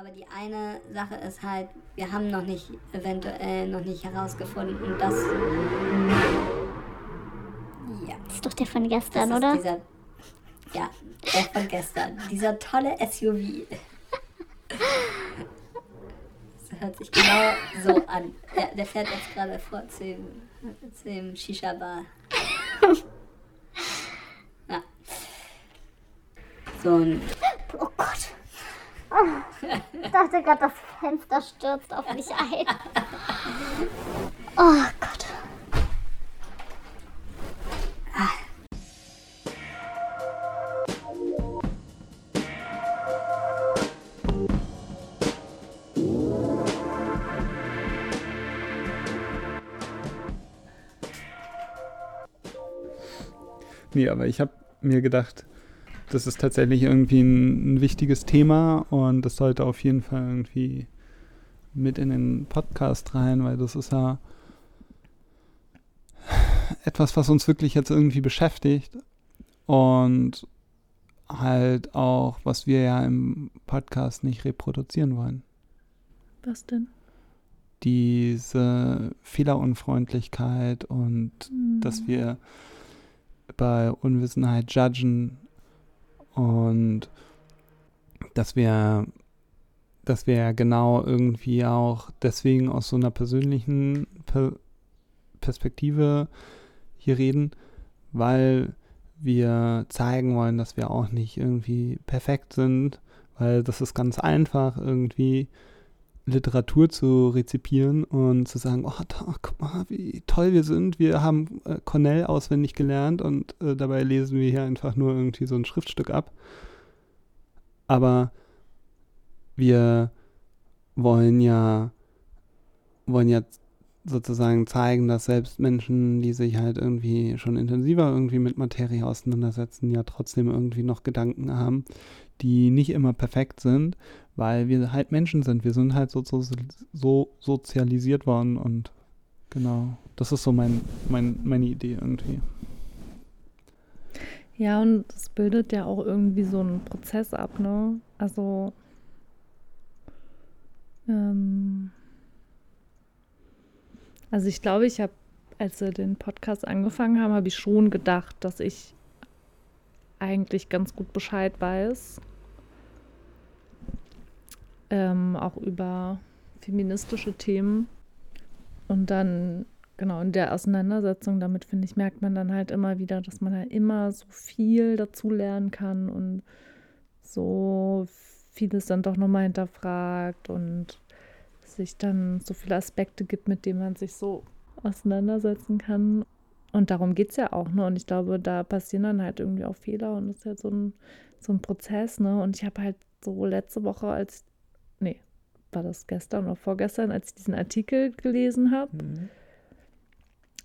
Aber die eine Sache ist halt, wir haben noch nicht eventuell noch nicht herausgefunden, dass. Ja. Das ist doch der von gestern, das oder? Dieser, ja, der von gestern. Dieser tolle SUV. Das hört sich genau so an. Der, der fährt jetzt gerade vor zu dem, zu dem Shisha-Bar. Ja. So ein. Oh Gott. Ich dachte gerade, das Fenster stürzt auf mich ein. Oh Gott. Nee, aber ich habe mir gedacht, das ist tatsächlich irgendwie ein, ein, wichtiges Thema und das sollte auf jeden Fall irgendwie mit in den Podcast rein, weil das ist ja etwas, was uns wirklich jetzt irgendwie beschäftigt und halt auch, was wir ja im Podcast nicht reproduzieren wollen. Was denn? Diese Fehlerunfreundlichkeit und mhm. dass wir bei Unwissenheit judgen und dass wir, dass wir genau irgendwie auch deswegen aus so einer persönlichen per Perspektive hier reden, weil wir zeigen wollen, dass wir auch nicht irgendwie perfekt sind, weil das ist ganz einfach irgendwie Literatur zu rezipieren und zu sagen, oh, da, guck mal, wie toll wir sind. Wir haben äh, Cornell auswendig gelernt und äh, dabei lesen wir hier einfach nur irgendwie so ein Schriftstück ab. Aber wir wollen ja, wollen ja sozusagen zeigen, dass selbst Menschen, die sich halt irgendwie schon intensiver irgendwie mit Materie auseinandersetzen, ja trotzdem irgendwie noch Gedanken haben, die nicht immer perfekt sind, weil wir halt Menschen sind. Wir sind halt so, so, so sozialisiert worden und genau, das ist so mein, mein, meine Idee irgendwie. Ja, und es bildet ja auch irgendwie so einen Prozess ab, ne? Also, ähm, also ich glaube, ich habe, als wir den Podcast angefangen haben, habe ich schon gedacht, dass ich eigentlich ganz gut Bescheid weiß ähm, auch über feministische Themen. Und dann, genau, in der Auseinandersetzung damit, finde ich, merkt man dann halt immer wieder, dass man halt immer so viel dazu lernen kann und so vieles dann doch nochmal hinterfragt und sich dann so viele Aspekte gibt, mit denen man sich so auseinandersetzen kann. Und darum geht es ja auch, ne? Und ich glaube, da passieren dann halt irgendwie auch Fehler und das ist halt so ein, so ein Prozess, ne? Und ich habe halt so letzte Woche, als war das gestern oder vorgestern, als ich diesen Artikel gelesen habe. Mhm.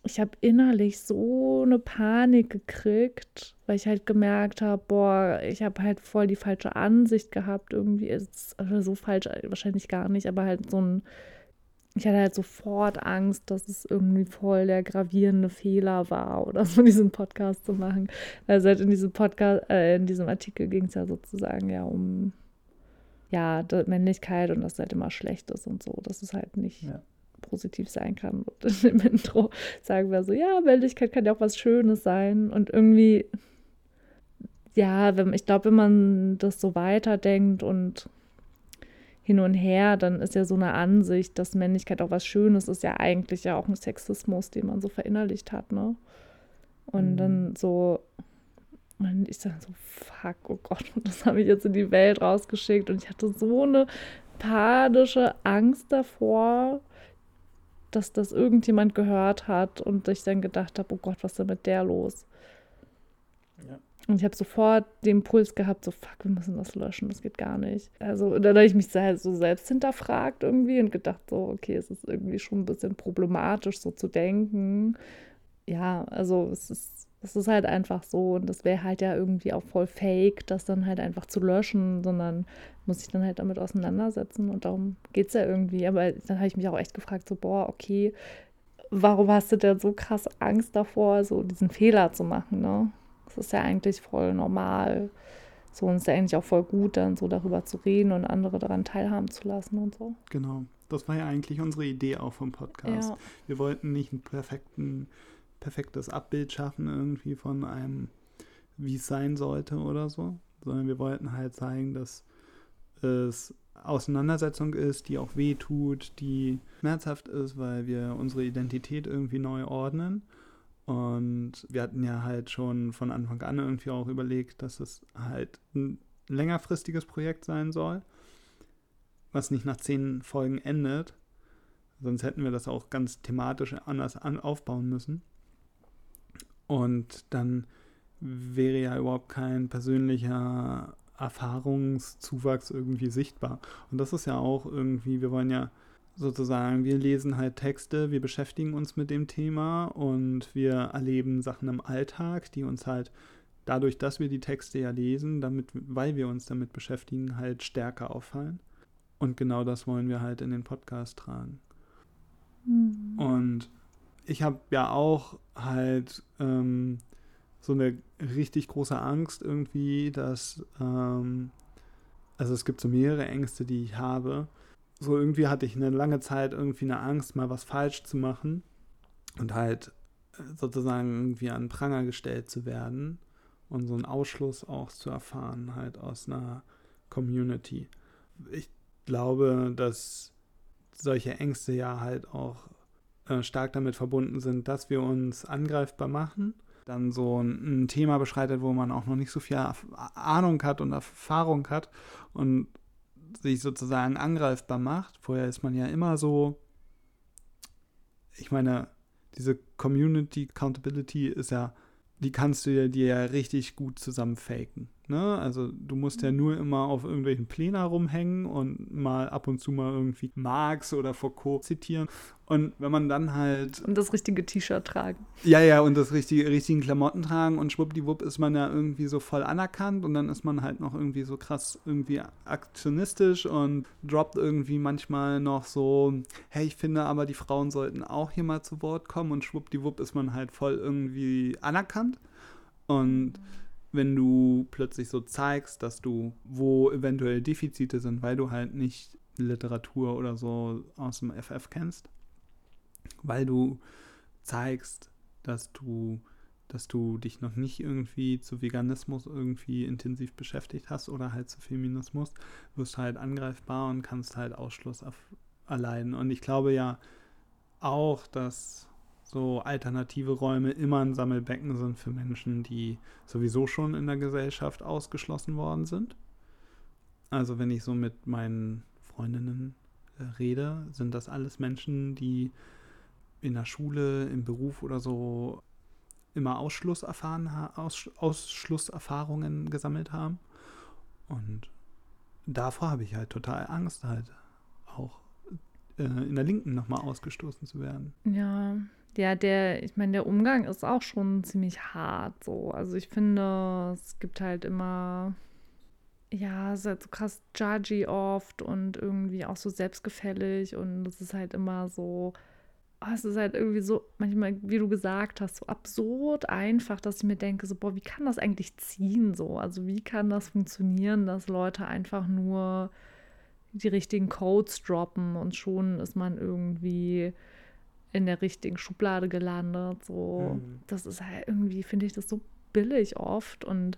Ich habe innerlich so eine Panik gekriegt, weil ich halt gemerkt habe, boah, ich habe halt voll die falsche Ansicht gehabt irgendwie. Ist, oder so falsch wahrscheinlich gar nicht, aber halt so ein, ich hatte halt sofort Angst, dass es irgendwie voll der gravierende Fehler war oder so diesen Podcast zu machen. Also halt in diesem Podcast, äh, in diesem Artikel ging es ja sozusagen ja um ja, Männlichkeit und dass halt immer schlecht ist und so, dass es halt nicht ja. positiv sein kann. Und im Intro sagen wir so, ja, Männlichkeit kann ja auch was Schönes sein. Und irgendwie, ja, wenn, ich glaube, wenn man das so weiterdenkt und hin und her, dann ist ja so eine Ansicht, dass Männlichkeit auch was Schönes ist, ja eigentlich ja auch ein Sexismus, den man so verinnerlicht hat, ne? Und mhm. dann so, und ich dachte so, fuck, oh Gott, das habe ich jetzt in die Welt rausgeschickt. Und ich hatte so eine panische Angst davor, dass das irgendjemand gehört hat und ich dann gedacht habe, oh Gott, was ist denn mit der los? Ja. Und ich habe sofort den Impuls gehabt, so fuck, wir müssen das löschen, das geht gar nicht. Also dann habe ich mich so selbst hinterfragt irgendwie und gedacht, so, okay, es ist irgendwie schon ein bisschen problematisch, so zu denken. Ja, also es ist das ist halt einfach so und das wäre halt ja irgendwie auch voll fake, das dann halt einfach zu löschen, sondern muss ich dann halt damit auseinandersetzen und darum geht es ja irgendwie. Aber dann habe ich mich auch echt gefragt, so, boah, okay, warum hast du denn so krass Angst davor, so diesen Fehler zu machen, ne? Das ist ja eigentlich voll normal, So, und es ist ja eigentlich auch voll gut, dann so darüber zu reden und andere daran teilhaben zu lassen und so. Genau. Das war ja eigentlich unsere Idee auch vom Podcast. Ja. Wir wollten nicht ein perfekten, perfektes Abbild schaffen irgendwie von einem, wie es sein sollte oder so, sondern wir wollten halt zeigen, dass es Auseinandersetzung ist, die auch weh tut, die schmerzhaft ist, weil wir unsere Identität irgendwie neu ordnen. Und wir hatten ja halt schon von Anfang an irgendwie auch überlegt, dass es halt ein längerfristiges Projekt sein soll, was nicht nach zehn Folgen endet. Sonst hätten wir das auch ganz thematisch anders an aufbauen müssen. Und dann wäre ja überhaupt kein persönlicher Erfahrungszuwachs irgendwie sichtbar. Und das ist ja auch irgendwie, wir wollen ja sozusagen, wir lesen halt Texte, wir beschäftigen uns mit dem Thema und wir erleben Sachen im Alltag, die uns halt dadurch, dass wir die Texte ja lesen, damit, weil wir uns damit beschäftigen, halt stärker auffallen. Und genau das wollen wir halt in den Podcast tragen. Mhm. Und ich habe ja auch halt ähm, so eine richtig große Angst irgendwie, dass, ähm, also es gibt so mehrere Ängste, die ich habe. So irgendwie hatte ich eine lange Zeit irgendwie eine Angst, mal was falsch zu machen und halt äh, sozusagen irgendwie an Pranger gestellt zu werden und so einen Ausschluss auch zu erfahren, halt aus einer Community. Ich glaube, dass solche Ängste ja halt auch äh, stark damit verbunden sind, dass wir uns angreifbar machen. Dann so ein, Thema beschreitet, wo man auch noch nicht so viel Ahnung hat und Erfahrung hat und sich sozusagen angreifbar macht. Vorher ist man ja immer so, ich meine, diese Community Accountability ist ja, die kannst du dir ja richtig gut zusammen faken. Ne? Also du musst ja nur immer auf irgendwelchen Plänen rumhängen und mal ab und zu mal irgendwie Marx oder Foucault zitieren. Und wenn man dann halt. Und das richtige T-Shirt tragen. Ja, ja, und das richtige, richtigen Klamotten tragen und schwuppdiwupp ist man ja irgendwie so voll anerkannt und dann ist man halt noch irgendwie so krass irgendwie aktionistisch und droppt irgendwie manchmal noch so, hey, ich finde aber die Frauen sollten auch hier mal zu Wort kommen und schwuppdiwupp ist man halt voll irgendwie anerkannt. Und wenn du plötzlich so zeigst, dass du, wo eventuell Defizite sind, weil du halt nicht Literatur oder so aus dem FF kennst, weil du zeigst, dass du, dass du dich noch nicht irgendwie zu Veganismus irgendwie intensiv beschäftigt hast oder halt zu Feminismus, wirst du halt angreifbar und kannst halt Ausschluss erleiden. Und ich glaube ja auch, dass so alternative Räume immer ein Sammelbecken sind für Menschen, die sowieso schon in der Gesellschaft ausgeschlossen worden sind. Also wenn ich so mit meinen Freundinnen äh, rede, sind das alles Menschen, die in der Schule, im Beruf oder so immer Ausschluss erfahren, Aus, Ausschlusserfahrungen gesammelt haben. Und davor habe ich halt total Angst, halt auch äh, in der Linken nochmal ausgestoßen zu werden. Ja, ja, der, ich meine, der Umgang ist auch schon ziemlich hart so. Also ich finde, es gibt halt immer, ja, es ist halt so krass judgy oft und irgendwie auch so selbstgefällig und es ist halt immer so, oh, es ist halt irgendwie so, manchmal, wie du gesagt hast, so absurd einfach, dass ich mir denke, so, boah, wie kann das eigentlich ziehen so? Also wie kann das funktionieren, dass Leute einfach nur die richtigen Codes droppen und schon ist man irgendwie in der richtigen Schublade gelandet. So, mhm. das ist halt irgendwie, finde ich das so billig oft und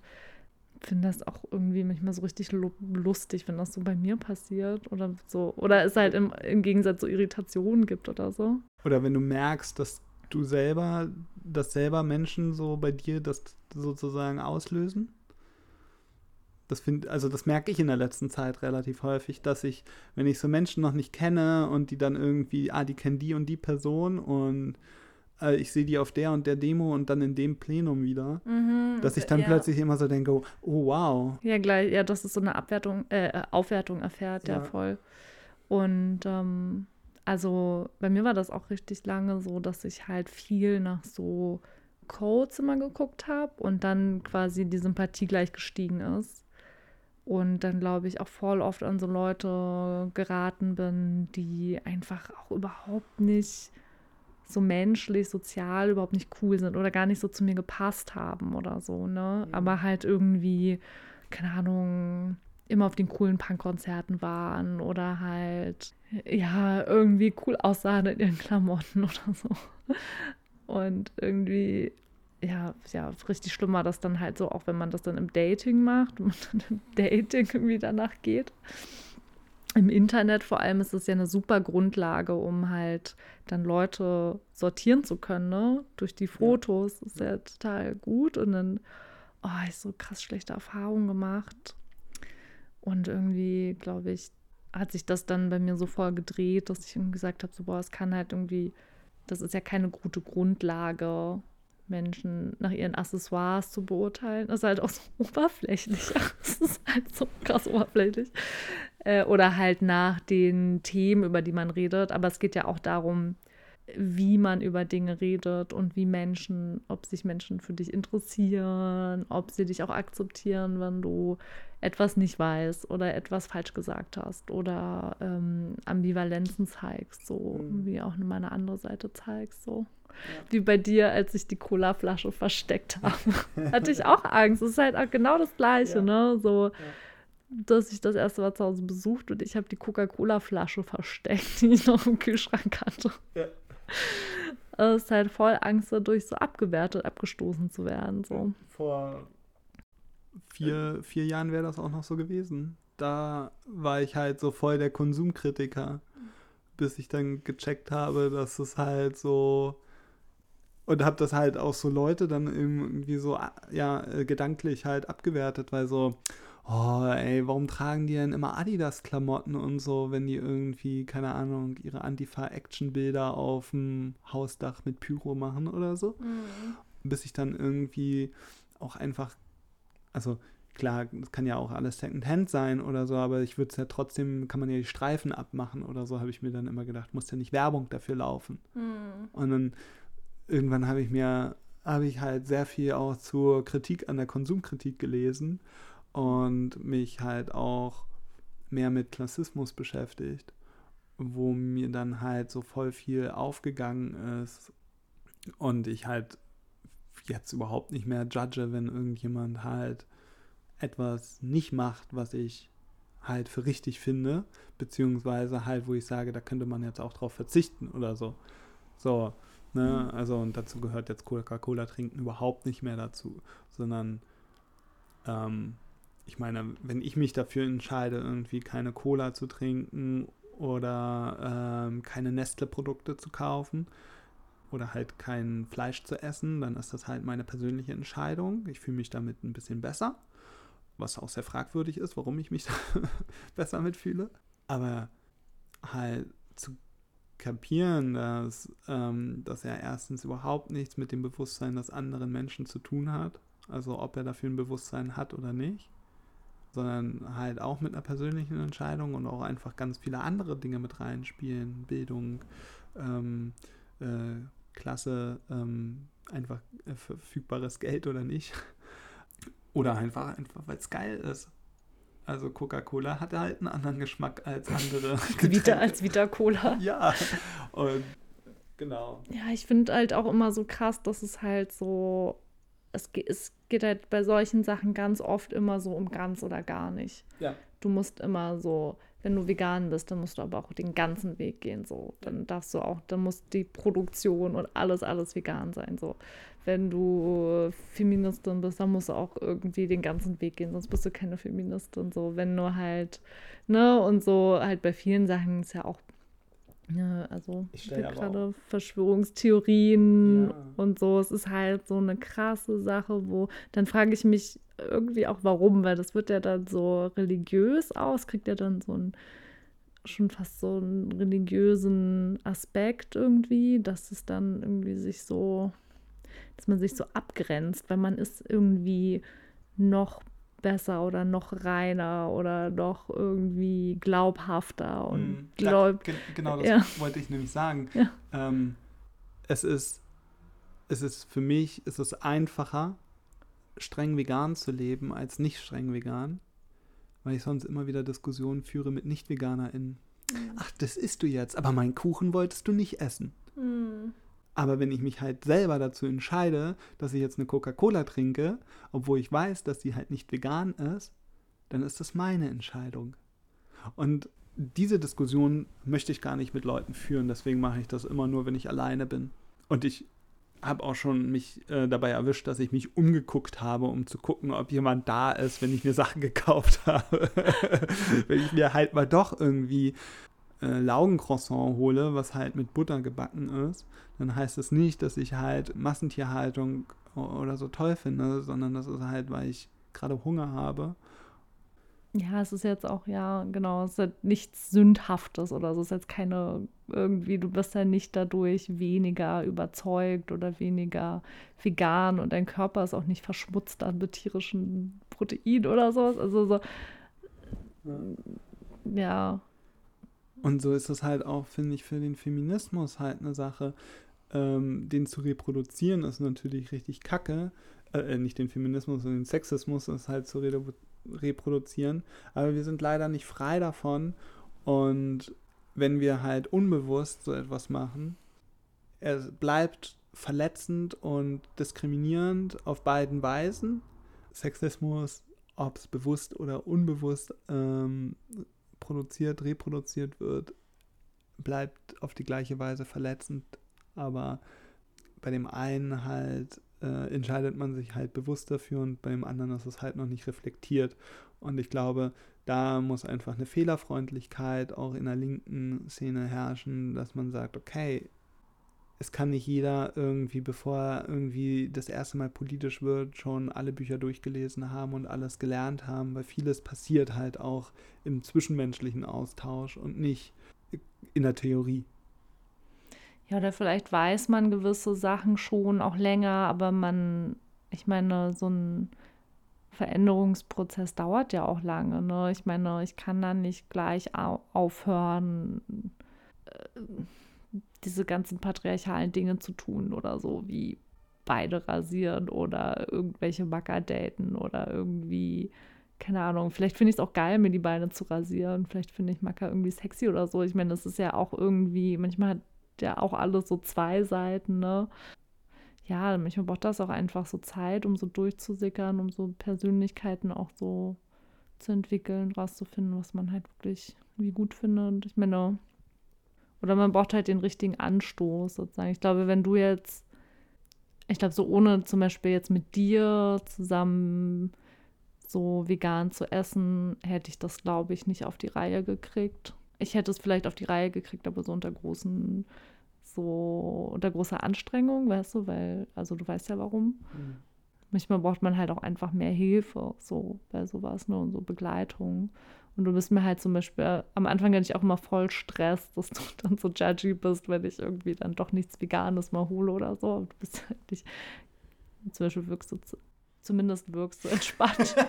finde das auch irgendwie manchmal so richtig lustig, wenn das so bei mir passiert oder so. Oder es halt im, im Gegensatz so Irritationen gibt oder so. Oder wenn du merkst, dass du selber, dass selber Menschen so bei dir das sozusagen auslösen. Das find, also das merke ich in der letzten Zeit relativ häufig, dass ich, wenn ich so Menschen noch nicht kenne und die dann irgendwie, ah, die kennen die und die Person und äh, ich sehe die auf der und der Demo und dann in dem Plenum wieder, mhm, dass ich dann ja. plötzlich immer so denke, oh wow. Ja, gleich, ja, das ist so eine Abwertung, äh, Aufwertung erfährt, ja, ja voll. Und ähm, also bei mir war das auch richtig lange so, dass ich halt viel nach so Codes immer geguckt habe und dann quasi die Sympathie gleich gestiegen ist und dann glaube ich auch voll oft an so Leute geraten bin, die einfach auch überhaupt nicht so menschlich, sozial überhaupt nicht cool sind oder gar nicht so zu mir gepasst haben oder so, ne? Mhm. Aber halt irgendwie keine Ahnung, immer auf den coolen Punkkonzerten waren oder halt, ja, irgendwie cool aussahen in ihren Klamotten oder so. Und irgendwie, ja, ja, richtig schlimm war das dann halt so, auch wenn man das dann im Dating macht und dann im Dating irgendwie danach geht. Im Internet vor allem ist es ja eine super Grundlage, um halt dann Leute sortieren zu können, ne? Durch die Fotos. Das ist ja total gut. Und dann, oh, ich so krass schlechte Erfahrungen gemacht. Und irgendwie, glaube ich, hat sich das dann bei mir so voll gedreht, dass ich gesagt habe, so, boah, es kann halt irgendwie, das ist ja keine gute Grundlage, Menschen nach ihren Accessoires zu beurteilen. Das ist halt auch so oberflächlich. Das ist halt so krass oberflächlich. Äh, oder halt nach den Themen, über die man redet. Aber es geht ja auch darum, wie man über Dinge redet und wie Menschen, ob sich Menschen für dich interessieren, ob sie dich auch akzeptieren, wenn du etwas nicht weißt oder etwas falsch gesagt hast oder ähm, Ambivalenzen zeigst, so mhm. wie auch meine andere Seite zeigst, so. Wie bei dir, als ich die Colaflasche versteckt habe. Hatte ich auch Angst. Es ist halt auch genau das Gleiche, ne? So, dass ich das erste Mal zu Hause besucht und ich habe die Coca-Cola-Flasche versteckt, die ich noch im Kühlschrank hatte. Ja. Es ist halt voll Angst dadurch, so abgewertet, abgestoßen zu werden. So. Vor vier, vier Jahren wäre das auch noch so gewesen. Da war ich halt so voll der Konsumkritiker, bis ich dann gecheckt habe, dass es halt so und habe das halt auch so Leute dann irgendwie so ja gedanklich halt abgewertet, weil so oh, ey, warum tragen die denn immer Adidas-Klamotten und so, wenn die irgendwie, keine Ahnung, ihre Antifa-Action-Bilder auf dem Hausdach mit Pyro machen oder so. Mhm. Bis ich dann irgendwie auch einfach, also klar, das kann ja auch alles Secondhand sein oder so, aber ich würde es ja trotzdem, kann man ja die Streifen abmachen oder so, habe ich mir dann immer gedacht, muss ja nicht Werbung dafür laufen. Mhm. Und dann irgendwann habe ich mir, habe ich halt sehr viel auch zur Kritik an der Konsumkritik gelesen und mich halt auch mehr mit Klassismus beschäftigt, wo mir dann halt so voll viel aufgegangen ist und ich halt jetzt überhaupt nicht mehr judge, wenn irgendjemand halt etwas nicht macht, was ich halt für richtig finde, beziehungsweise halt, wo ich sage, da könnte man jetzt auch drauf verzichten oder so. So, ne, mhm. also und dazu gehört jetzt Coca-Cola trinken überhaupt nicht mehr dazu, sondern ähm, ich meine, wenn ich mich dafür entscheide, irgendwie keine Cola zu trinken oder ähm, keine Nestle-Produkte zu kaufen oder halt kein Fleisch zu essen, dann ist das halt meine persönliche Entscheidung. Ich fühle mich damit ein bisschen besser, was auch sehr fragwürdig ist, warum ich mich da besser mitfühle. Aber halt zu kapieren, dass, ähm, dass er erstens überhaupt nichts mit dem Bewusstsein des anderen Menschen zu tun hat, also ob er dafür ein Bewusstsein hat oder nicht sondern halt auch mit einer persönlichen Entscheidung und auch einfach ganz viele andere Dinge mit reinspielen. Bildung, ähm, äh, Klasse, ähm, einfach äh, verfügbares Geld oder nicht. Oder einfach, einfach weil es geil ist. Also Coca-Cola hat halt einen anderen Geschmack als andere. Vita als Vita-Cola. Ja. Und genau. Ja, ich finde halt auch immer so krass, dass es halt so es, es geht halt bei solchen Sachen ganz oft immer so um ganz oder gar nicht. Ja. Du musst immer so, wenn du vegan bist, dann musst du aber auch den ganzen Weg gehen. So, dann darfst du auch, dann muss die Produktion und alles, alles vegan sein. So, wenn du Feministin bist, dann musst du auch irgendwie den ganzen Weg gehen, sonst bist du keine Feministin. So, wenn du halt, ne, und so halt bei vielen Sachen ist ja auch ja, also gerade Verschwörungstheorien ja. und so. Es ist halt so eine krasse Sache, wo dann frage ich mich irgendwie auch, warum, weil das wird ja dann so religiös aus, kriegt ja dann so ein schon fast so einen religiösen Aspekt irgendwie, dass es dann irgendwie sich so, dass man sich so abgrenzt, weil man ist irgendwie noch besser oder noch reiner oder noch irgendwie glaubhafter und mm, glaub ja, genau das ja. wollte ich nämlich sagen. Ja. Ähm, es ist es ist für mich ist es einfacher streng vegan zu leben als nicht streng vegan, weil ich sonst immer wieder Diskussionen führe mit nicht VeganerInnen. Mhm. Ach, das isst du jetzt, aber meinen Kuchen wolltest du nicht essen. Mhm. Aber wenn ich mich halt selber dazu entscheide, dass ich jetzt eine Coca-Cola trinke, obwohl ich weiß, dass die halt nicht vegan ist, dann ist das meine Entscheidung. Und diese Diskussion möchte ich gar nicht mit Leuten führen, deswegen mache ich das immer nur, wenn ich alleine bin. Und ich habe auch schon mich äh, dabei erwischt, dass ich mich umgeguckt habe, um zu gucken, ob jemand da ist, wenn ich mir Sachen gekauft habe. wenn ich mir halt mal doch irgendwie äh, Laugencroissant hole, was halt mit Butter gebacken ist, dann heißt es das nicht, dass ich halt Massentierhaltung oder so toll finde, sondern das ist halt, weil ich gerade Hunger habe ja, es ist jetzt auch, ja, genau, es ist halt nichts Sündhaftes oder so. Es ist jetzt keine, irgendwie, du bist ja nicht dadurch weniger überzeugt oder weniger vegan und dein Körper ist auch nicht verschmutzt an mit tierischen Protein oder sowas. Also so, ja. Und so ist es halt auch, finde ich, für den Feminismus halt eine Sache. Ähm, den zu reproduzieren ist natürlich richtig kacke. Äh, nicht den Feminismus, sondern den Sexismus ist halt zu reproduzieren reproduzieren, aber wir sind leider nicht frei davon. Und wenn wir halt unbewusst so etwas machen, es bleibt verletzend und diskriminierend auf beiden Weisen. Sexismus, ob es bewusst oder unbewusst ähm, produziert, reproduziert wird, bleibt auf die gleiche Weise verletzend. Aber bei dem einen halt äh, entscheidet man sich halt bewusst dafür und beim anderen ist es halt noch nicht reflektiert. Und ich glaube, da muss einfach eine Fehlerfreundlichkeit auch in der linken Szene herrschen, dass man sagt, okay, es kann nicht jeder irgendwie, bevor er irgendwie das erste Mal politisch wird, schon alle Bücher durchgelesen haben und alles gelernt haben, weil vieles passiert halt auch im zwischenmenschlichen Austausch und nicht in der Theorie. Ja, oder vielleicht weiß man gewisse Sachen schon auch länger, aber man, ich meine, so ein Veränderungsprozess dauert ja auch lange. Ne? Ich meine, ich kann dann nicht gleich aufhören, äh, diese ganzen patriarchalen Dinge zu tun oder so, wie beide rasieren oder irgendwelche Macker daten oder irgendwie, keine Ahnung, vielleicht finde ich es auch geil, mir die Beine zu rasieren. Vielleicht finde ich Macker irgendwie sexy oder so. Ich meine, das ist ja auch irgendwie, manchmal hat ja auch alles so zwei Seiten, ne? Ja, manchmal braucht das auch einfach so Zeit, um so durchzusickern, um so Persönlichkeiten auch so zu entwickeln, rauszufinden, was man halt wirklich wie gut findet. Ich meine, oder man braucht halt den richtigen Anstoß sozusagen. Ich glaube, wenn du jetzt, ich glaube, so ohne zum Beispiel jetzt mit dir zusammen so vegan zu essen, hätte ich das, glaube ich, nicht auf die Reihe gekriegt ich hätte es vielleicht auf die Reihe gekriegt, aber so unter großen, so unter großer Anstrengung, weißt du, weil, also du weißt ja warum. Mhm. Manchmal braucht man halt auch einfach mehr Hilfe, so bei sowas, ne, und so Begleitung. Und du bist mir halt zum Beispiel, am Anfang hatte ich auch immer voll Stress, dass du dann so judgy bist, wenn ich irgendwie dann doch nichts Veganes mal hole oder so. Aber du bist halt nicht, zum Beispiel wirkst du, zumindest wirkst du entspannt.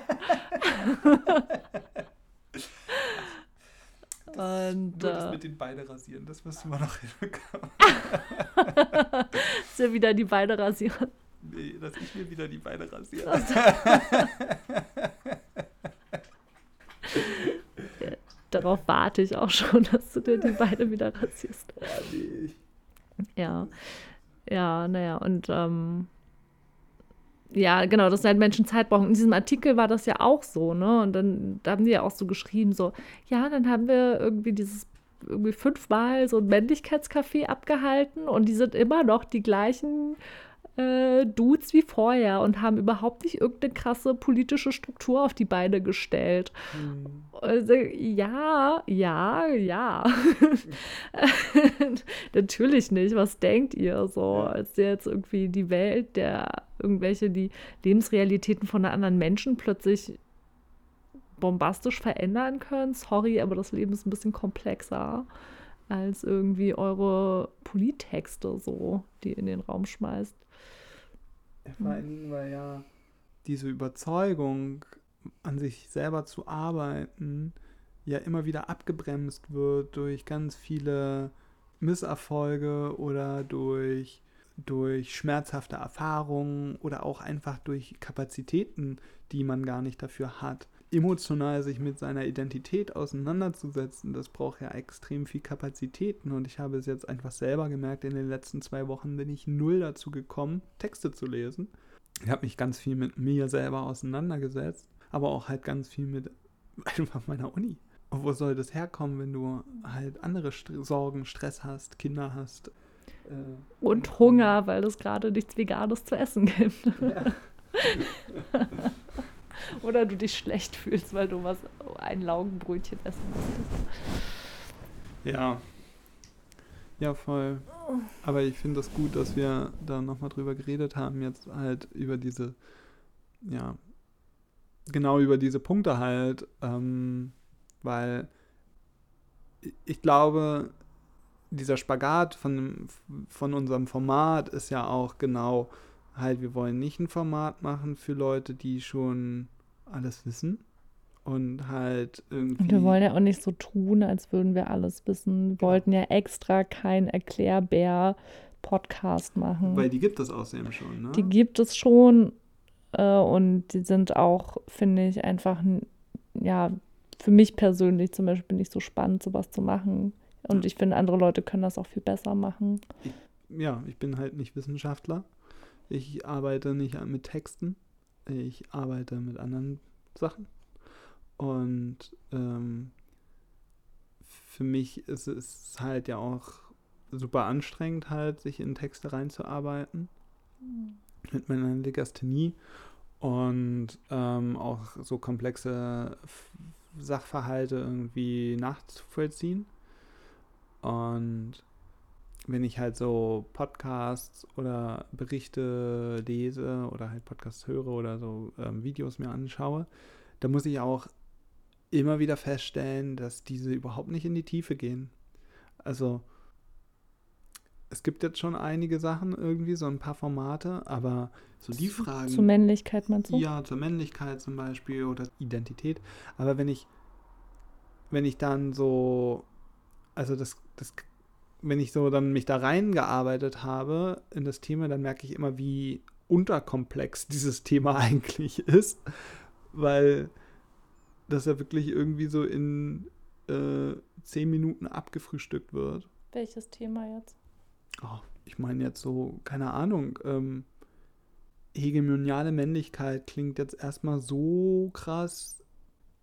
Und, Nur das äh, mit den Beinen rasieren, das müssen wir noch hinbekommen. ist ja wieder die Beine rasieren. Nee, dass ich mir wieder die Beine rasiere. ja, darauf warte ich auch schon, dass du dir die Beine wieder rasierst. Ja, ja naja, und ähm, ja, genau, dass halt Menschen Zeit brauchen. In diesem Artikel war das ja auch so, ne? Und dann da haben die ja auch so geschrieben, so, ja, dann haben wir irgendwie dieses irgendwie fünfmal so ein Männlichkeitscafé abgehalten und die sind immer noch die gleichen äh, Dudes wie vorher und haben überhaupt nicht irgendeine krasse politische Struktur auf die Beine gestellt. Mhm. Also, ja, ja, ja. Natürlich nicht. Was denkt ihr so, als jetzt irgendwie die Welt der irgendwelche die Lebensrealitäten von anderen Menschen plötzlich bombastisch verändern können? Sorry, aber das Leben ist ein bisschen komplexer als irgendwie eure Polittexte so, die ihr in den Raum schmeißt. Vor allen Dingen, weil ja diese Überzeugung, an sich selber zu arbeiten, ja immer wieder abgebremst wird durch ganz viele Misserfolge oder durch, durch schmerzhafte Erfahrungen oder auch einfach durch Kapazitäten, die man gar nicht dafür hat. Emotional sich mit seiner Identität auseinanderzusetzen, das braucht ja extrem viel Kapazitäten. Und ich habe es jetzt einfach selber gemerkt, in den letzten zwei Wochen bin ich null dazu gekommen, Texte zu lesen. Ich habe mich ganz viel mit mir selber auseinandergesetzt, aber auch halt ganz viel mit einfach meiner Uni. Und wo soll das herkommen, wenn du halt andere St Sorgen, Stress hast, Kinder hast? Äh, und Hunger, weil es gerade nichts Veganes zu essen gibt. Ja. Oder du dich schlecht fühlst, weil du was ein Laugenbrötchen essen musstest. Ja. Ja, voll. Aber ich finde das gut, dass wir da nochmal drüber geredet haben, jetzt halt über diese, ja, genau über diese Punkte halt, ähm, weil ich glaube, dieser Spagat von, von unserem Format ist ja auch genau halt, wir wollen nicht ein Format machen für Leute, die schon alles wissen. Und halt irgendwie. Und wir wollen ja auch nicht so tun, als würden wir alles wissen. Wir wollten ja extra keinen Erklärbär-Podcast machen. Weil die gibt es außerdem schon, ne? Die gibt es schon. Äh, und die sind auch, finde ich, einfach, ja, für mich persönlich zum Beispiel nicht so spannend, sowas zu machen. Und ich finde, andere Leute können das auch viel besser machen. Ich, ja, ich bin halt nicht Wissenschaftler. Ich arbeite nicht mit Texten. Ich arbeite mit anderen Sachen. Und ähm, für mich ist es halt ja auch super anstrengend, halt, sich in Texte reinzuarbeiten. Mhm. Mit meiner Legasthenie. Und ähm, auch so komplexe Sachverhalte irgendwie nachzuvollziehen. Und wenn ich halt so Podcasts oder Berichte lese oder halt Podcasts höre oder so ähm, Videos mir anschaue, da muss ich auch immer wieder feststellen, dass diese überhaupt nicht in die Tiefe gehen. Also es gibt jetzt schon einige Sachen irgendwie, so ein paar Formate, aber so die Fragen. Zur Männlichkeit meinst du? Ja, zur Männlichkeit zum Beispiel oder Identität. Aber wenn ich, wenn ich dann so, also das, das wenn ich so dann mich da reingearbeitet habe in das Thema, dann merke ich immer, wie unterkomplex dieses Thema eigentlich ist, weil das ja wirklich irgendwie so in äh, zehn Minuten abgefrühstückt wird. Welches Thema jetzt? Oh, ich meine jetzt so, keine Ahnung, ähm, hegemoniale Männlichkeit klingt jetzt erstmal so krass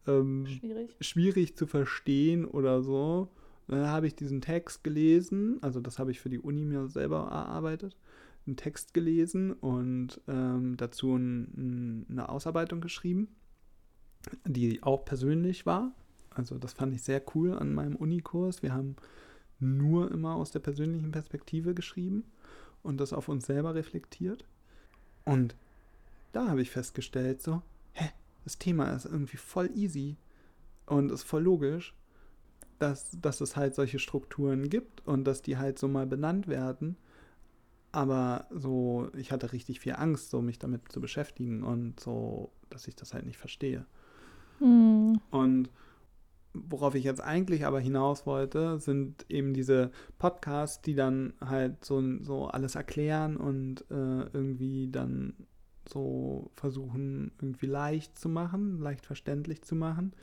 ähm, schwierig. schwierig zu verstehen oder so. Dann habe ich diesen Text gelesen, also das habe ich für die Uni mir selber erarbeitet, einen Text gelesen und ähm, dazu ein, eine Ausarbeitung geschrieben, die auch persönlich war. Also das fand ich sehr cool an meinem Unikurs. Wir haben nur immer aus der persönlichen Perspektive geschrieben und das auf uns selber reflektiert. Und da habe ich festgestellt, so, hä, das Thema ist irgendwie voll easy und ist voll logisch dass, dass es halt solche Strukturen gibt und dass die halt so mal benannt werden. Aber so, ich hatte richtig viel Angst, so mich damit zu beschäftigen und so, dass ich das halt nicht verstehe. Mhm. Und worauf ich jetzt eigentlich aber hinaus wollte, sind eben diese Podcasts, die dann halt so, so alles erklären und äh, irgendwie dann so versuchen, irgendwie leicht zu machen, leicht verständlich zu machen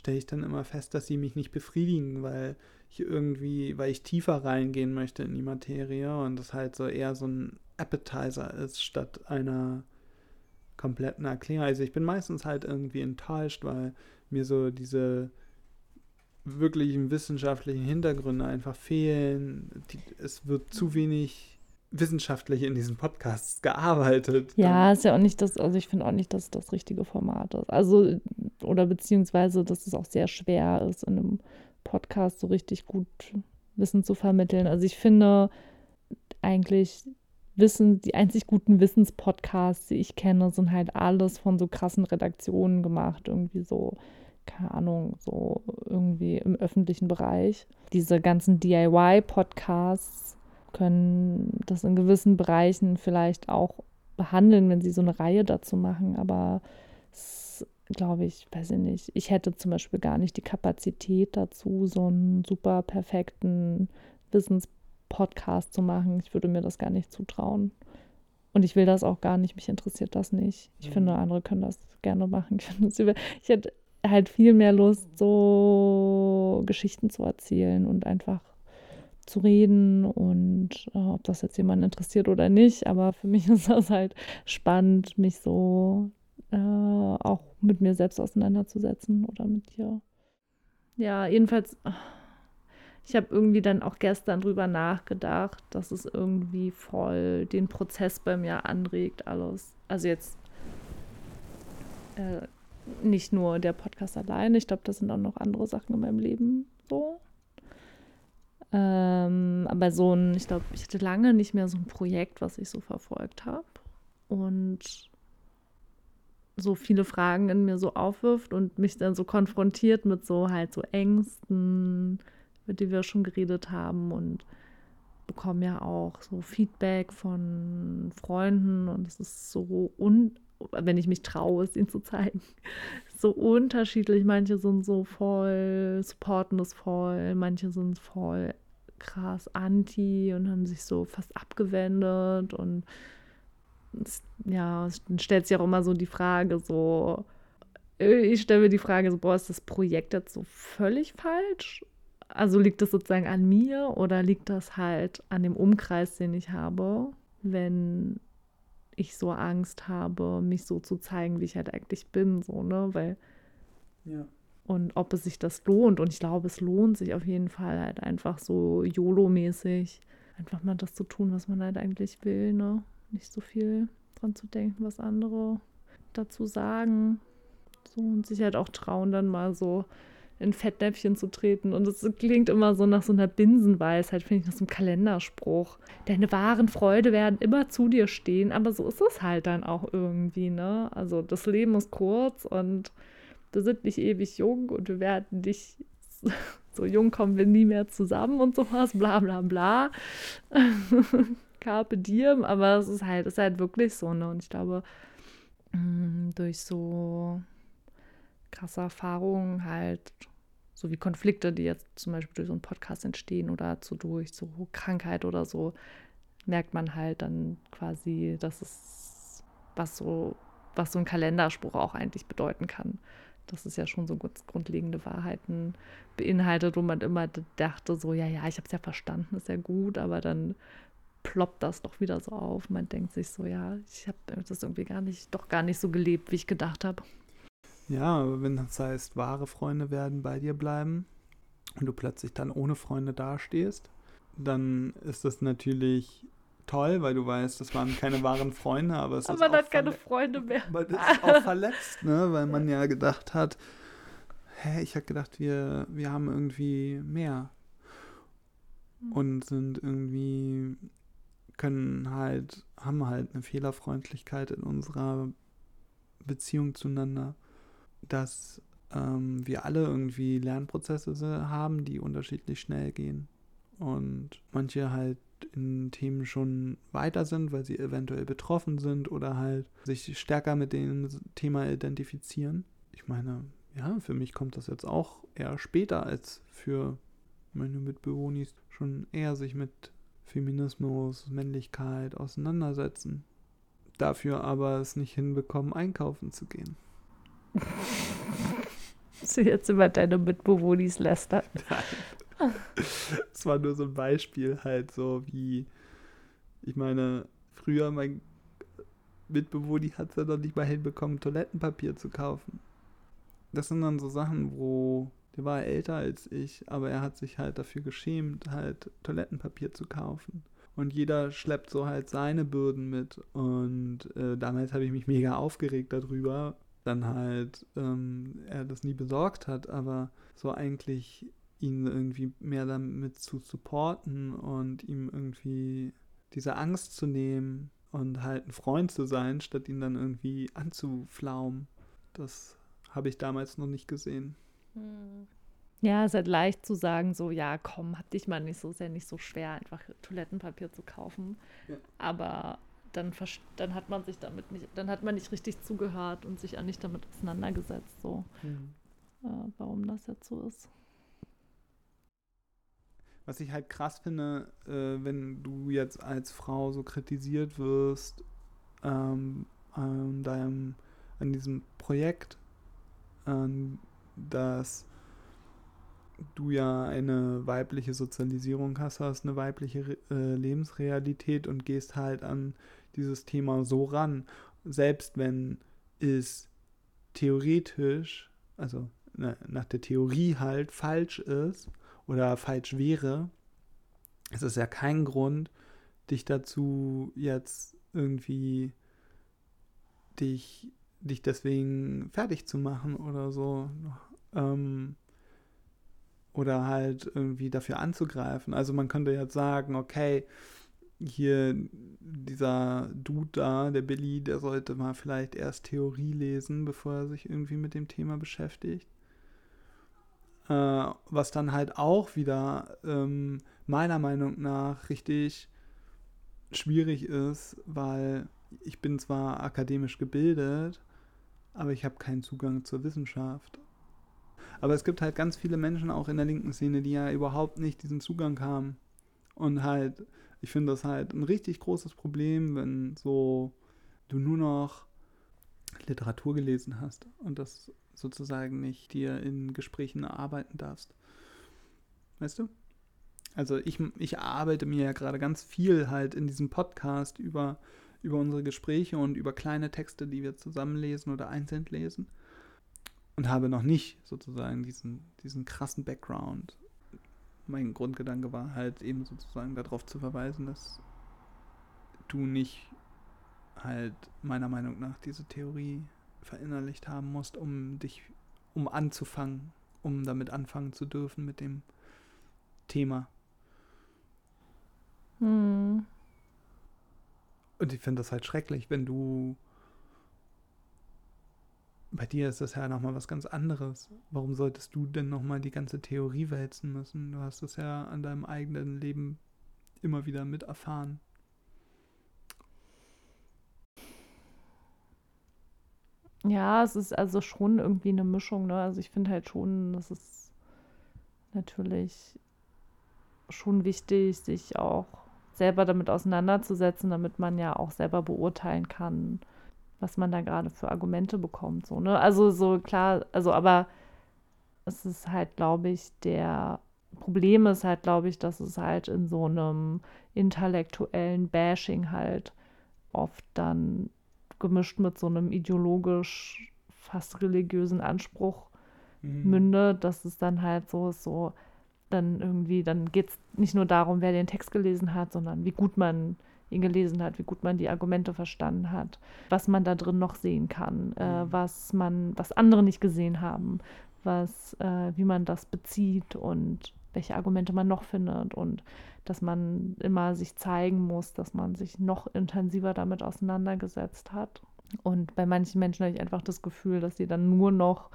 stelle ich dann immer fest, dass sie mich nicht befriedigen, weil ich irgendwie, weil ich tiefer reingehen möchte in die Materie und das halt so eher so ein Appetizer ist statt einer kompletten Erklärung. Also ich bin meistens halt irgendwie enttäuscht, weil mir so diese wirklichen wissenschaftlichen Hintergründe einfach fehlen. Die, es wird zu wenig wissenschaftlich in diesen Podcasts gearbeitet. Ja, ist ja auch nicht das, also ich finde auch nicht, dass es das richtige Format ist. Also, oder beziehungsweise, dass es auch sehr schwer ist, in einem Podcast so richtig gut Wissen zu vermitteln. Also ich finde eigentlich Wissen, die einzig guten Wissenspodcasts, die ich kenne, sind halt alles von so krassen Redaktionen gemacht, irgendwie so, keine Ahnung, so irgendwie im öffentlichen Bereich. Diese ganzen DIY-Podcasts können das in gewissen Bereichen vielleicht auch behandeln, wenn sie so eine Reihe dazu machen. Aber glaube ich, weiß ich nicht. Ich hätte zum Beispiel gar nicht die Kapazität dazu, so einen super perfekten Wissenspodcast zu machen. Ich würde mir das gar nicht zutrauen. Und ich will das auch gar nicht. Mich interessiert das nicht. Ich mhm. finde, andere können das gerne machen. Ich, ich hätte halt viel mehr Lust, so Geschichten zu erzählen und einfach zu reden und äh, ob das jetzt jemand interessiert oder nicht. Aber für mich ist das halt spannend, mich so äh, auch mit mir selbst auseinanderzusetzen oder mit dir. Ja, jedenfalls, ich habe irgendwie dann auch gestern drüber nachgedacht, dass es irgendwie voll den Prozess bei mir anregt, alles. Also jetzt äh, nicht nur der Podcast alleine, ich glaube, das sind auch noch andere Sachen in meinem Leben so. Ähm, aber so ein, ich glaube, ich hatte lange nicht mehr so ein Projekt, was ich so verfolgt habe. Und so viele Fragen in mir so aufwirft und mich dann so konfrontiert mit so halt so Ängsten, mit denen wir schon geredet haben und bekomme ja auch so Feedback von Freunden und es ist so un wenn ich mich traue, es ihnen zu zeigen, so unterschiedlich. Manche sind so voll, supporten das voll, manche sind voll krass anti und haben sich so fast abgewendet und es, ja, es stellt sich auch immer so die Frage, so, ich stelle mir die Frage so, boah, ist das Projekt jetzt so völlig falsch? Also liegt das sozusagen an mir oder liegt das halt an dem Umkreis, den ich habe, wenn ich so Angst habe, mich so zu zeigen, wie ich halt eigentlich bin, so, ne? Weil. Ja. Und ob es sich das lohnt. Und ich glaube, es lohnt sich auf jeden Fall halt einfach so YOLO-mäßig, einfach mal das zu tun, was man halt eigentlich will, ne? Nicht so viel dran zu denken, was andere dazu sagen. So und sich halt auch trauen, dann mal so in Fettnäpfchen zu treten. Und es klingt immer so nach so einer Binsenweisheit, finde ich, nach so einem Kalenderspruch. Deine wahren Freude werden immer zu dir stehen, aber so ist es halt dann auch irgendwie, ne? Also das Leben ist kurz und wir sind nicht ewig jung und wir werden nicht so jung kommen wir nie mehr zusammen und sowas, bla bla bla. Carpe diem, aber es ist halt, ist halt wirklich so, ne? Und ich glaube, mm, durch so krasse Erfahrungen halt so wie Konflikte, die jetzt zum Beispiel durch so einen Podcast entstehen oder zu, durch so Krankheit oder so, merkt man halt dann quasi, dass es was so, was so ein Kalenderspruch auch eigentlich bedeuten kann. Das ist ja schon so grundlegende Wahrheiten beinhaltet, wo man immer dachte, so, ja, ja, ich habe es ja verstanden, ist ja gut, aber dann ploppt das doch wieder so auf. Man denkt sich so, ja, ich habe das irgendwie gar nicht, doch gar nicht so gelebt, wie ich gedacht habe. Ja, aber wenn das heißt, wahre Freunde werden bei dir bleiben und du plötzlich dann ohne Freunde dastehst, dann ist das natürlich toll, weil du weißt, das waren keine wahren Freunde, aber es aber ist man hat keine Freunde mehr. Aber das ist auch verletzt, ne? weil man ja gedacht hat, hä, ich habe gedacht, wir, wir haben irgendwie mehr hm. und sind irgendwie können halt, haben halt eine Fehlerfreundlichkeit in unserer Beziehung zueinander dass ähm, wir alle irgendwie Lernprozesse haben, die unterschiedlich schnell gehen. Und manche halt in Themen schon weiter sind, weil sie eventuell betroffen sind oder halt sich stärker mit dem Thema identifizieren. Ich meine, ja, für mich kommt das jetzt auch eher später als für meine Mitbewohner schon eher sich mit Feminismus, Männlichkeit auseinandersetzen. Dafür aber es nicht hinbekommen, einkaufen zu gehen. Sie jetzt über deine Mitbewohnis lästern. Es war nur so ein Beispiel, halt so wie, ich meine, früher mein Mitbewohner hat es ja noch nicht mal hinbekommen, Toilettenpapier zu kaufen. Das sind dann so Sachen, wo der war älter als ich, aber er hat sich halt dafür geschämt, halt Toilettenpapier zu kaufen. Und jeder schleppt so halt seine Bürden mit. Und äh, damals habe ich mich mega aufgeregt darüber, dann halt ähm, er das nie besorgt hat, aber so eigentlich ihn irgendwie mehr damit zu supporten und ihm irgendwie diese Angst zu nehmen und halt ein Freund zu sein, statt ihn dann irgendwie anzuflaumen. Das habe ich damals noch nicht gesehen. Hm. Ja, es ist halt leicht zu sagen, so, ja, komm, hab dich mal nicht so, ist ja nicht so schwer, einfach Toilettenpapier zu kaufen. Ja. Aber dann, dann hat man sich damit nicht, dann hat man nicht richtig zugehört und sich auch nicht damit auseinandergesetzt, so mhm. äh, warum das jetzt so ist. Was ich halt krass finde, äh, wenn du jetzt als Frau so kritisiert wirst ähm, an deinem, an diesem Projekt, an dass du ja eine weibliche Sozialisierung hast, hast eine weibliche äh, Lebensrealität und gehst halt an dieses Thema so ran. Selbst wenn es theoretisch, also na, nach der Theorie halt falsch ist oder falsch wäre, es ist ja kein Grund, dich dazu jetzt irgendwie dich, dich deswegen fertig zu machen oder so. Ähm, oder halt irgendwie dafür anzugreifen. Also man könnte jetzt sagen, okay, hier dieser Dude da, der Billy, der sollte mal vielleicht erst Theorie lesen, bevor er sich irgendwie mit dem Thema beschäftigt. Äh, was dann halt auch wieder ähm, meiner Meinung nach richtig schwierig ist, weil ich bin zwar akademisch gebildet, aber ich habe keinen Zugang zur Wissenschaft. Aber es gibt halt ganz viele Menschen auch in der linken Szene, die ja überhaupt nicht diesen Zugang haben. Und halt, ich finde das halt ein richtig großes Problem, wenn so du nur noch Literatur gelesen hast und das sozusagen nicht dir in Gesprächen erarbeiten darfst. Weißt du? Also ich, ich arbeite mir ja gerade ganz viel halt in diesem Podcast über, über unsere Gespräche und über kleine Texte, die wir zusammenlesen oder einzeln lesen. Und habe noch nicht sozusagen diesen, diesen krassen Background. Mein Grundgedanke war halt eben sozusagen darauf zu verweisen, dass du nicht halt meiner Meinung nach diese Theorie verinnerlicht haben musst, um dich, um anzufangen, um damit anfangen zu dürfen mit dem Thema. Hm. Und ich finde das halt schrecklich, wenn du. Bei dir ist das ja nochmal was ganz anderes. Warum solltest du denn nochmal die ganze Theorie wälzen müssen? Du hast es ja an deinem eigenen Leben immer wieder mit erfahren. Ja, es ist also schon irgendwie eine Mischung, ne? Also ich finde halt schon, dass es natürlich schon wichtig, sich auch selber damit auseinanderzusetzen, damit man ja auch selber beurteilen kann, was man da gerade für Argumente bekommt. So, ne? Also so klar, also aber es ist halt, glaube ich, der Problem ist halt, glaube ich, dass es halt in so einem intellektuellen Bashing halt oft dann gemischt mit so einem ideologisch fast religiösen Anspruch mhm. mündet, dass es dann halt so ist, so dann irgendwie, dann geht es nicht nur darum, wer den Text gelesen hat, sondern wie gut man ihn gelesen hat, wie gut man die Argumente verstanden hat, was man da drin noch sehen kann, äh, mhm. was man, was andere nicht gesehen haben, was, äh, wie man das bezieht und welche Argumente man noch findet und dass man immer sich zeigen muss, dass man sich noch intensiver damit auseinandergesetzt hat. Und bei manchen Menschen habe ich einfach das Gefühl, dass sie dann nur noch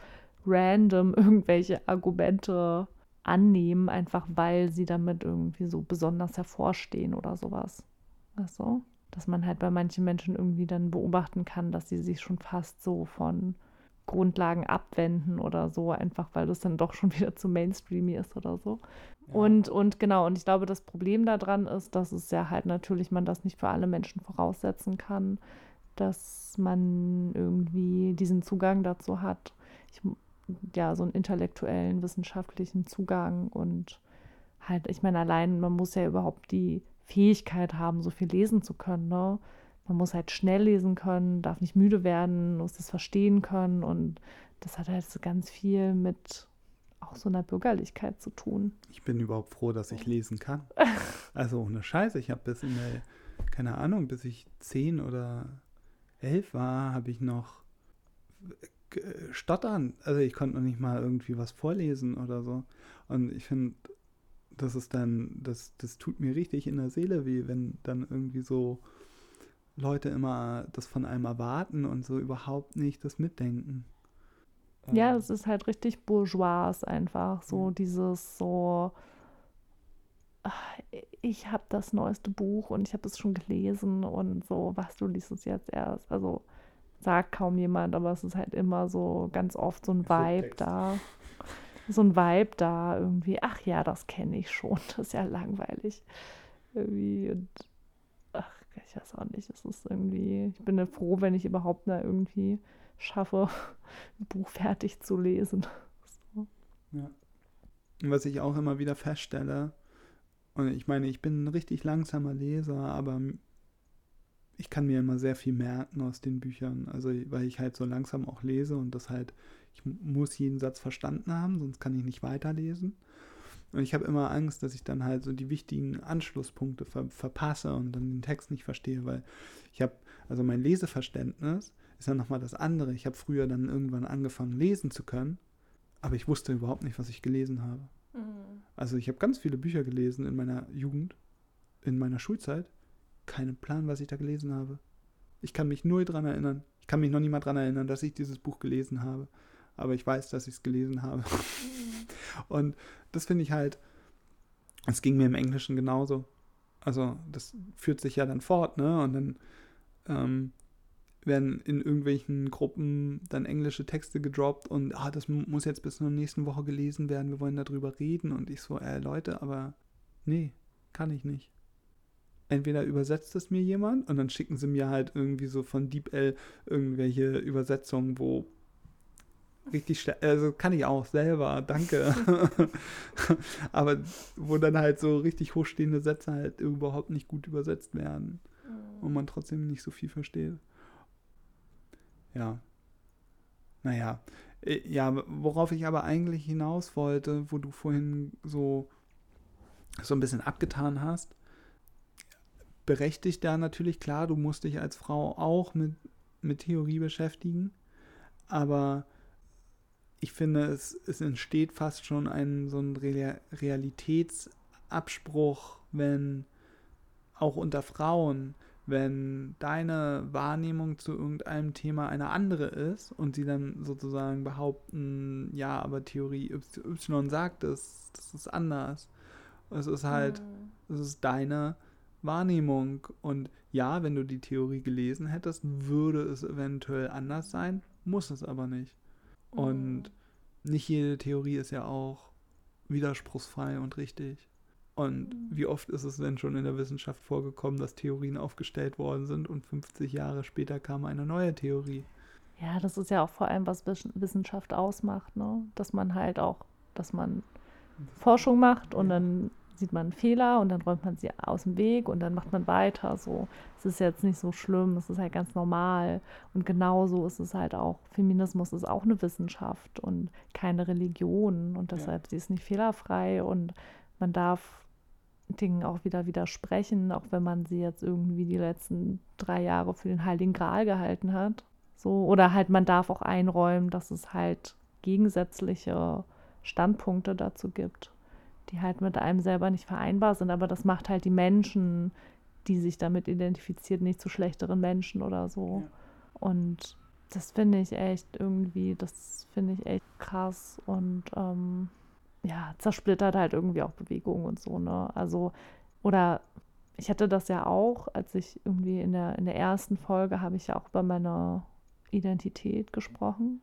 random irgendwelche Argumente annehmen, einfach weil sie damit irgendwie so besonders hervorstehen oder sowas. Weißt Dass man halt bei manchen Menschen irgendwie dann beobachten kann, dass sie sich schon fast so von Grundlagen abwenden oder so, einfach weil das dann doch schon wieder zu mainstreamy ist oder so. Ja. Und, und genau, und ich glaube, das Problem daran ist, dass es ja halt natürlich man das nicht für alle Menschen voraussetzen kann, dass man irgendwie diesen Zugang dazu hat. Ich, ja, so einen intellektuellen, wissenschaftlichen Zugang und halt, ich meine, allein, man muss ja überhaupt die Fähigkeit haben, so viel lesen zu können, ne? man muss halt schnell lesen können, darf nicht müde werden, muss das verstehen können und das hat halt so ganz viel mit auch so einer Bürgerlichkeit zu tun. Ich bin überhaupt froh, dass ich lesen kann. Also ohne Scheiße, ich habe bis in der, keine Ahnung, bis ich zehn oder elf war, habe ich noch stottern. Also ich konnte noch nicht mal irgendwie was vorlesen oder so. Und ich finde, das ist dann, das, das tut mir richtig in der Seele weh, wenn dann irgendwie so Leute immer das von einem erwarten und so überhaupt nicht das mitdenken. Ja, ähm. es ist halt richtig bourgeois einfach. So mhm. dieses so, ich habe das neueste Buch und ich habe es schon gelesen und so, was, du liest es jetzt erst. Also sagt kaum jemand, aber es ist halt immer so ganz oft so ein Vibe da. So ein Vibe da irgendwie, ach ja, das kenne ich schon, das ist ja langweilig. Irgendwie und ich weiß auch nicht, es ist irgendwie, ich bin ja froh, wenn ich überhaupt da irgendwie schaffe, ein Buch fertig zu lesen. Ja. Und was ich auch immer wieder feststelle, und ich meine, ich bin ein richtig langsamer Leser, aber ich kann mir immer sehr viel merken aus den Büchern. Also, weil ich halt so langsam auch lese und das halt, ich muss jeden Satz verstanden haben, sonst kann ich nicht weiterlesen. Und ich habe immer Angst, dass ich dann halt so die wichtigen Anschlusspunkte ver verpasse und dann den Text nicht verstehe, weil ich habe, also mein Leseverständnis ist ja nochmal das andere. Ich habe früher dann irgendwann angefangen, lesen zu können, aber ich wusste überhaupt nicht, was ich gelesen habe. Mhm. Also ich habe ganz viele Bücher gelesen in meiner Jugend, in meiner Schulzeit. Keinen Plan, was ich da gelesen habe. Ich kann mich nur daran erinnern. Ich kann mich noch nicht mal daran erinnern, dass ich dieses Buch gelesen habe. Aber ich weiß, dass ich es gelesen habe. Mhm. Und das finde ich halt, es ging mir im Englischen genauso. Also das führt sich ja dann fort, ne? Und dann ähm, werden in irgendwelchen Gruppen dann englische Texte gedroppt und ah, das muss jetzt bis zur nächsten Woche gelesen werden, wir wollen darüber reden. Und ich so, äh, Leute, aber nee, kann ich nicht. Entweder übersetzt es mir jemand und dann schicken sie mir halt irgendwie so von DeepL irgendwelche Übersetzungen, wo richtig schlecht, also kann ich auch selber, danke. aber wo dann halt so richtig hochstehende Sätze halt überhaupt nicht gut übersetzt werden und man trotzdem nicht so viel versteht ja. Naja. Äh, ja, worauf ich aber eigentlich hinaus wollte, wo du vorhin so, so ein bisschen abgetan hast, berechtigt da natürlich klar, du musst dich als Frau auch mit, mit Theorie beschäftigen, aber ich finde, es, es entsteht fast schon ein so ein Realitätsabspruch, wenn auch unter Frauen wenn deine Wahrnehmung zu irgendeinem Thema eine andere ist und sie dann sozusagen behaupten, ja, aber Theorie Y sagt es, das ist anders. Es ist halt, mhm. es ist deine Wahrnehmung. Und ja, wenn du die Theorie gelesen hättest, würde es eventuell anders sein, muss es aber nicht. Und nicht jede Theorie ist ja auch widerspruchsfrei und richtig. Und wie oft ist es denn schon in der Wissenschaft vorgekommen, dass Theorien aufgestellt worden sind und 50 Jahre später kam eine neue Theorie? Ja, das ist ja auch vor allem, was Wissenschaft ausmacht, ne? Dass man halt auch, dass man Forschung macht und dann sieht man einen Fehler und dann räumt man sie aus dem Weg und dann macht man weiter. So, es ist jetzt nicht so schlimm, es ist halt ganz normal. Und genauso ist es halt auch, Feminismus ist auch eine Wissenschaft und keine Religion und deshalb ja. sie ist nicht fehlerfrei und man darf Dingen auch wieder widersprechen, auch wenn man sie jetzt irgendwie die letzten drei Jahre für den Heiligen Gral gehalten hat. So, oder halt, man darf auch einräumen, dass es halt gegensätzliche Standpunkte dazu gibt, die halt mit einem selber nicht vereinbar sind. Aber das macht halt die Menschen, die sich damit identifizieren, nicht zu schlechteren Menschen oder so. Ja. Und das finde ich echt irgendwie, das finde ich echt krass und ähm, ja, zersplittert halt irgendwie auch Bewegungen und so, ne? Also, oder ich hatte das ja auch, als ich irgendwie in der, in der ersten Folge habe ich ja auch über meine Identität gesprochen.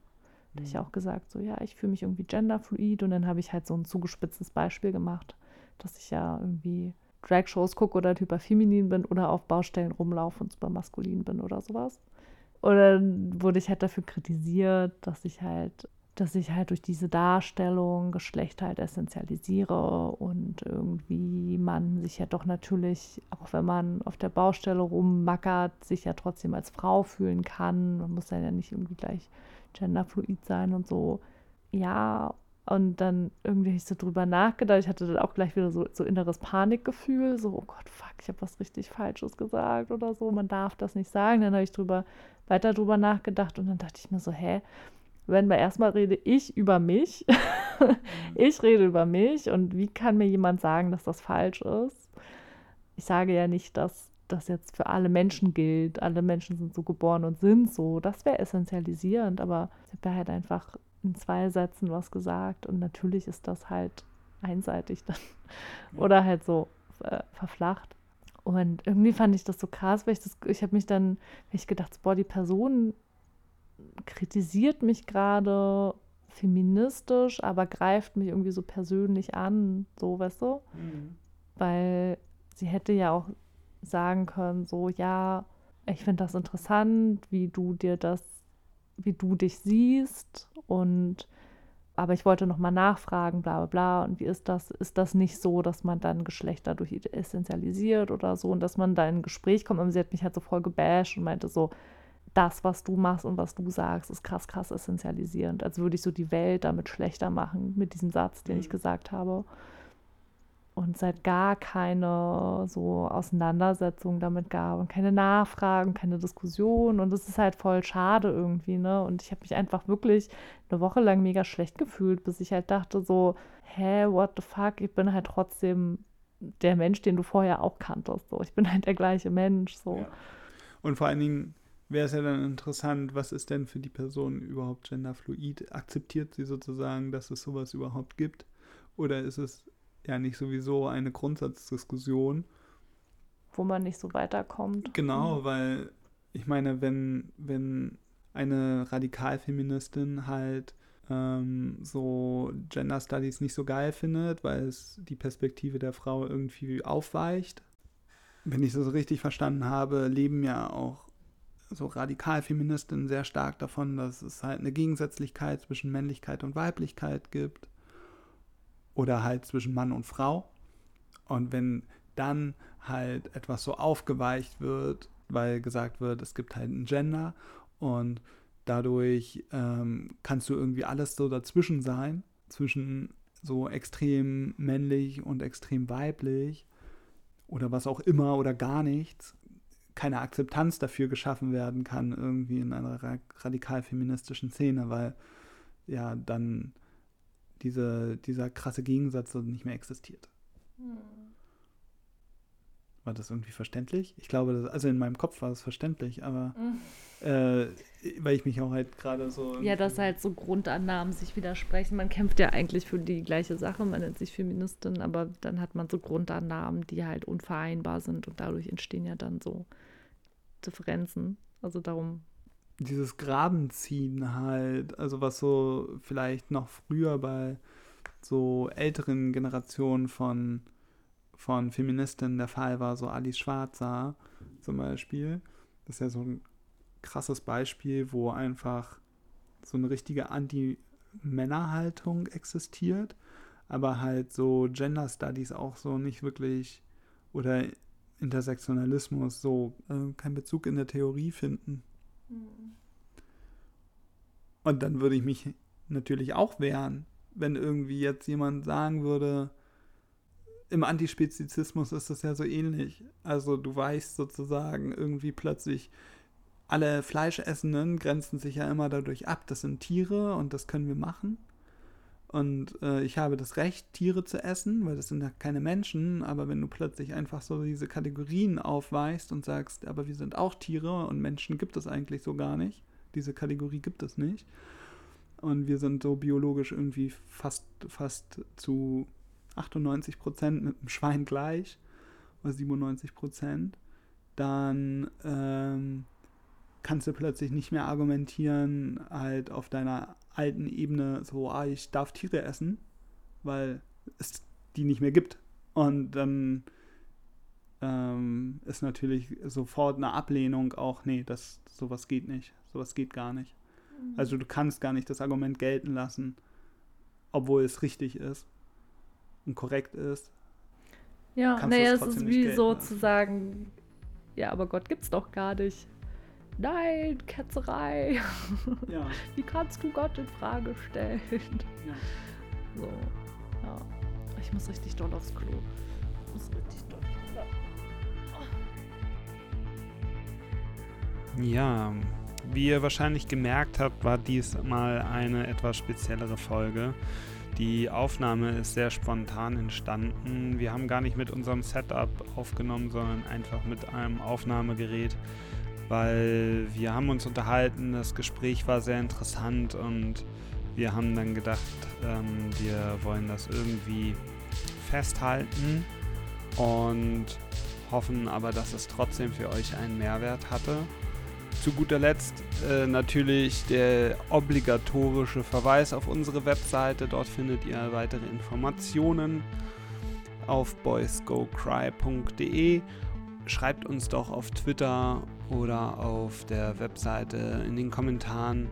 Da habe ich mhm. auch gesagt, so ja, ich fühle mich irgendwie genderfluid und dann habe ich halt so ein zugespitztes Beispiel gemacht, dass ich ja irgendwie Drag-Shows gucke oder hyper feminin bin oder auf Baustellen rumlaufe und super maskulin bin oder sowas. Und dann wurde ich halt dafür kritisiert, dass ich halt dass ich halt durch diese Darstellung Geschlecht halt essentialisiere und irgendwie man sich ja doch natürlich, auch wenn man auf der Baustelle rummackert, sich ja trotzdem als Frau fühlen kann. Man muss ja nicht irgendwie gleich genderfluid sein und so. Ja, und dann irgendwie habe ich so drüber nachgedacht. Ich hatte dann auch gleich wieder so, so inneres Panikgefühl, so, oh Gott, fuck, ich habe was richtig Falsches gesagt oder so. Man darf das nicht sagen. Dann habe ich drüber, weiter drüber nachgedacht und dann dachte ich mir so, hä, wenn wir erstmal rede ich über mich. Mhm. ich rede über mich und wie kann mir jemand sagen, dass das falsch ist? Ich sage ja nicht, dass das jetzt für alle Menschen gilt. Alle Menschen sind so geboren und sind so. Das wäre essentialisierend, aber ich habe ja halt einfach in zwei Sätzen was gesagt und natürlich ist das halt einseitig dann oder halt so äh, verflacht. Und irgendwie fand ich das so krass, weil ich das, ich habe mich dann, ich gedacht, boah, die Person kritisiert mich gerade feministisch, aber greift mich irgendwie so persönlich an, so, weißt du? Mhm. Weil sie hätte ja auch sagen können, so, ja, ich finde das interessant, wie du dir das, wie du dich siehst und aber ich wollte nochmal nachfragen, bla bla bla. Und wie ist das? Ist das nicht so, dass man dann Geschlecht dadurch essentialisiert oder so und dass man da in ein Gespräch kommt? Und sie hat mich halt so voll gebasht und meinte so, das, was du machst und was du sagst, ist krass, krass essentialisierend. Als würde ich so die Welt damit schlechter machen mit diesem Satz, den ich Mhm. gesagt habe. Und seit gar keine so Auseinandersetzung damit gab und keine Nachfragen, keine Diskussion. Und das ist halt voll schade irgendwie, ne? Und ich habe mich einfach wirklich eine Woche lang mega schlecht gefühlt, bis ich halt dachte so, hä, what the fuck, ich bin halt trotzdem der Mensch, den du vorher auch kanntest. So, ich bin halt der gleiche Mensch. So. Ja. Und vor allen Dingen wäre es ja dann interessant, was ist denn für die Person überhaupt genderfluid? Akzeptiert sie sozusagen, dass es sowas überhaupt gibt? Oder ist es ja nicht sowieso eine Grundsatzdiskussion? wo man nicht so weiterkommt. Genau, weil ich meine, wenn, wenn eine Radikalfeministin halt ähm, so Gender Studies nicht so geil findet, weil es die Perspektive der Frau irgendwie aufweicht, wenn ich das so richtig verstanden habe, leben ja auch so Radikalfeministinnen sehr stark davon, dass es halt eine Gegensätzlichkeit zwischen Männlichkeit und Weiblichkeit gibt oder halt zwischen Mann und Frau. Und wenn dann halt etwas so aufgeweicht wird, weil gesagt wird, es gibt halt ein Gender und dadurch ähm, kannst du irgendwie alles so dazwischen sein, zwischen so extrem männlich und extrem weiblich oder was auch immer oder gar nichts, keine Akzeptanz dafür geschaffen werden kann irgendwie in einer ra radikal feministischen Szene, weil ja dann diese, dieser krasse Gegensatz nicht mehr existiert. War das irgendwie verständlich? Ich glaube, das, also in meinem Kopf war es verständlich, aber äh, weil ich mich auch halt gerade so. Ja, dass halt so Grundannahmen sich widersprechen. Man kämpft ja eigentlich für die gleiche Sache, man nennt sich Feministin, aber dann hat man so Grundannahmen, die halt unvereinbar sind und dadurch entstehen ja dann so Differenzen. Also darum. Dieses Grabenziehen halt, also was so vielleicht noch früher bei so älteren Generationen von, von Feministinnen der Fall war, so Alice Schwarzer zum Beispiel. Das ist ja so ein krasses Beispiel, wo einfach so eine richtige Anti-Männer-Haltung existiert, aber halt so Gender Studies auch so nicht wirklich oder Intersektionalismus so äh, keinen Bezug in der Theorie finden. Und dann würde ich mich natürlich auch wehren, wenn irgendwie jetzt jemand sagen würde, im Antispezizismus ist das ja so ähnlich. Also du weißt sozusagen irgendwie plötzlich, alle Fleischessenden grenzen sich ja immer dadurch ab, das sind Tiere und das können wir machen. Und äh, ich habe das Recht, Tiere zu essen, weil das sind ja keine Menschen. Aber wenn du plötzlich einfach so diese Kategorien aufweist und sagst, aber wir sind auch Tiere und Menschen gibt es eigentlich so gar nicht. Diese Kategorie gibt es nicht. Und wir sind so biologisch irgendwie fast, fast zu 98 Prozent mit dem Schwein gleich oder 97 Prozent. Dann ähm, kannst du plötzlich nicht mehr argumentieren, halt auf deiner alten Ebene so, ah, ich darf Tiere essen, weil es die nicht mehr gibt. Und dann ähm, ist natürlich sofort eine Ablehnung auch, nee, das, sowas geht nicht, sowas geht gar nicht. Also du kannst gar nicht das Argument gelten lassen, obwohl es richtig ist und korrekt ist. Ja, naja, es ist wie gelten so lassen. zu sagen, ja, aber Gott gibt's doch gar nicht. Nein, Ketzerei. Ja, Wie kannst du Gott in Frage stellen? ja. So, ja. Ich muss richtig doll aufs Klo. Ich muss richtig doll. Ja, wie ihr wahrscheinlich gemerkt habt, war dies mal eine etwas speziellere Folge. Die Aufnahme ist sehr spontan entstanden. Wir haben gar nicht mit unserem Setup aufgenommen, sondern einfach mit einem Aufnahmegerät, weil wir haben uns unterhalten, das Gespräch war sehr interessant und wir haben dann gedacht, ähm, wir wollen das irgendwie festhalten und hoffen aber, dass es trotzdem für euch einen Mehrwert hatte. Zu guter Letzt äh, natürlich der obligatorische Verweis auf unsere Webseite. Dort findet ihr weitere Informationen auf boysgocry.de. Schreibt uns doch auf Twitter oder auf der Webseite in den Kommentaren,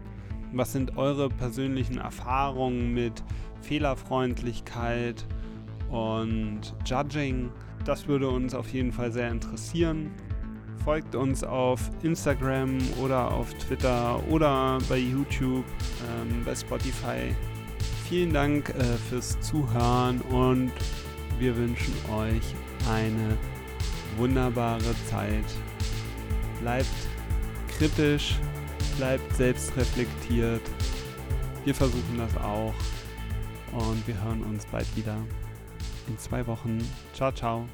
Was sind eure persönlichen Erfahrungen mit Fehlerfreundlichkeit und Judging? Das würde uns auf jeden Fall sehr interessieren. Folgt uns auf Instagram oder auf Twitter oder bei YouTube, ähm, bei Spotify. Vielen Dank äh, fürs Zuhören und wir wünschen euch eine wunderbare Zeit. Bleibt kritisch, bleibt selbstreflektiert. Wir versuchen das auch und wir hören uns bald wieder in zwei Wochen. Ciao, ciao.